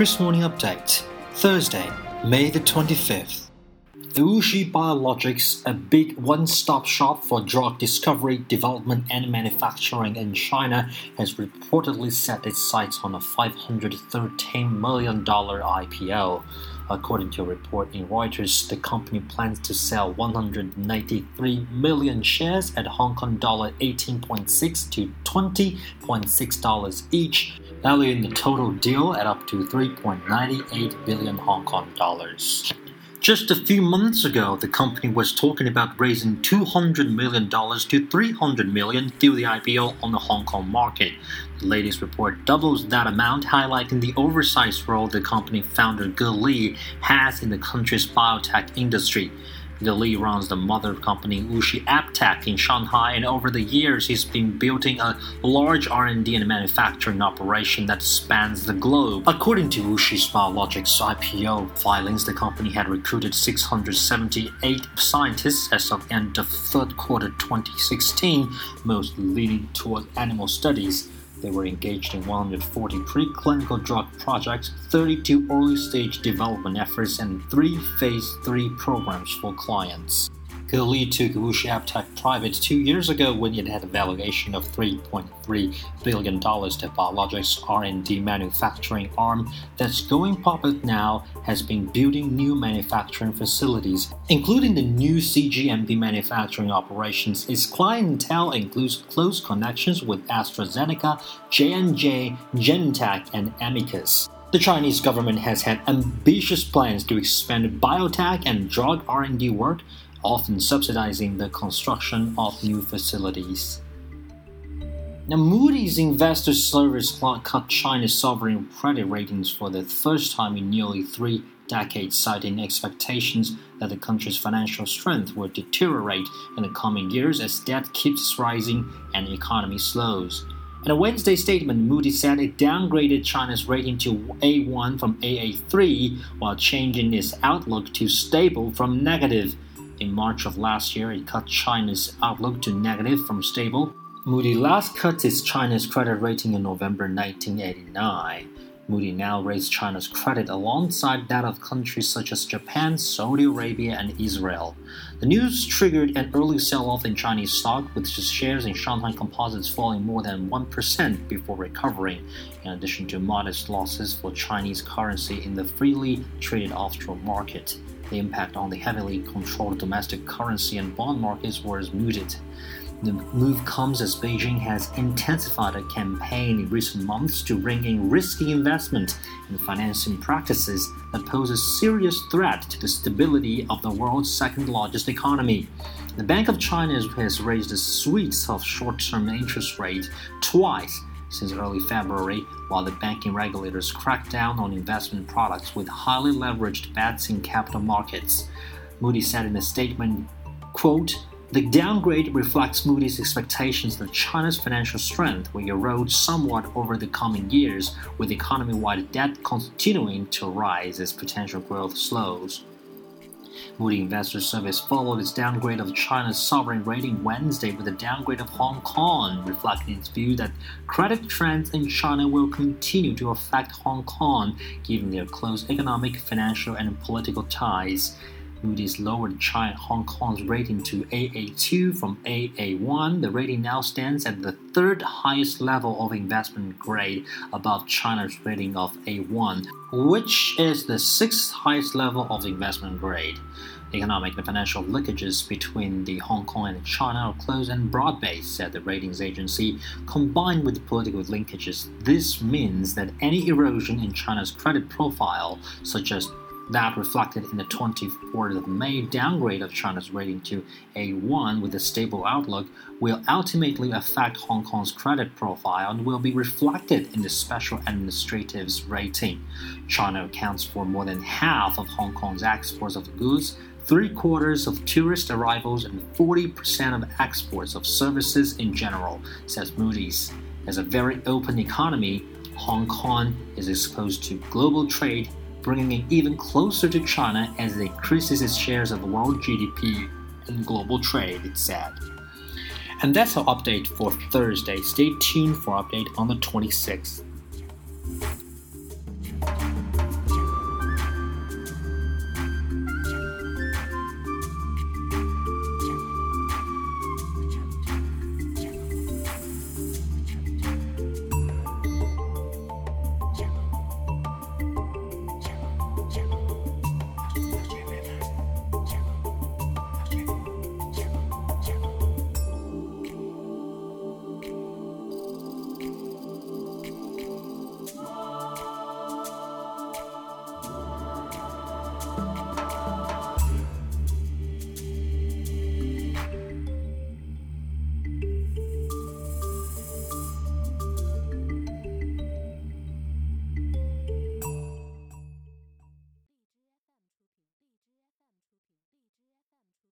Kris Morning Update, Thursday, May the 25th. WuXi Biologics, a big one stop shop for drug discovery, development, and manufacturing in China, has reportedly set its sights on a $513 million IPO. According to a report in Reuters, the company plans to sell 193 million shares at Hong Kong dollar 18.6 to 20.6 dollars each, valuing the total deal at up to 3.98 billion Hong Kong dollars. Just a few months ago, the company was talking about raising $200 million to 300 million through the IPO on the Hong Kong market. The latest report doubles that amount, highlighting the oversized role the company founder Ge Li has in the country's biotech industry. Li runs the mother company WuXi AppTec in Shanghai, and over the years he's been building a large R&D and manufacturing operation that spans the globe. According to WuXi's Biologics IPO filings, the company had recruited 678 scientists as of end of third quarter 2016, most leaning toward animal studies. They were engaged in 140 preclinical drug projects, 32 early stage development efforts, and three phase 3 programs for clients. Li took WuXi AppTec private two years ago when it had a valuation of $3.3 billion. The biologics R&D manufacturing arm that's going public now has been building new manufacturing facilities, including the new CGMP manufacturing operations. Its clientele includes close connections with AstraZeneca, J&J, Genentech, and Amicus. The Chinese government has had ambitious plans to expand biotech and drug R&D work often subsidizing the construction of new facilities. Now, Moody's Investor Service cut China's sovereign credit ratings for the first time in nearly three decades, citing expectations that the country's financial strength will deteriorate in the coming years as debt keeps rising and the economy slows. In a Wednesday statement, Moody's said it downgraded China's rating to A1 from AA3 while changing its outlook to stable from negative. In March of last year, it cut China's outlook to negative from stable. Moody last cut its China's credit rating in November 1989. Moody now raised China's credit alongside that of countries such as Japan, Saudi Arabia, and Israel. The news triggered an early sell off in Chinese stock, with shares in Shanghai Composites falling more than 1% before recovering, in addition to modest losses for Chinese currency in the freely traded offshore market. The impact on the heavily controlled domestic currency and bond markets was muted. The move comes as Beijing has intensified a campaign in recent months to bring in risky investment in financing practices that pose a serious threat to the stability of the world's second largest economy. The Bank of China has raised the suite of short term interest rate twice since early February, while the banking regulators cracked down on investment products with highly leveraged bets in capital markets. Moody said in a statement, quote, the downgrade reflects Moody's expectations that China's financial strength will erode somewhat over the coming years, with economy wide debt continuing to rise as potential growth slows. Moody Investor Service followed its downgrade of China's sovereign rating Wednesday with a downgrade of Hong Kong, reflecting its view that credit trends in China will continue to affect Hong Kong given their close economic, financial, and political ties. Moody's lowered China Hong Kong's rating to AA2 from AA1. The rating now stands at the third highest level of investment grade above China's rating of A1, which is the sixth highest level of investment grade. Economic and financial linkages between the Hong Kong and China are close and broad-based, said the ratings agency. Combined with political linkages, this means that any erosion in China's credit profile, such as that reflected in the 24th of May downgrade of China's rating to A1 with a stable outlook will ultimately affect Hong Kong's credit profile and will be reflected in the special administrative's rating. China accounts for more than half of Hong Kong's exports of goods, three quarters of tourist arrivals, and 40% of exports of services in general, says Moody's. As a very open economy, Hong Kong is exposed to global trade bringing it even closer to China as it increases its shares of world GDP and global trade, it said. And that's our update for Thursday. Stay tuned for update on the 26th.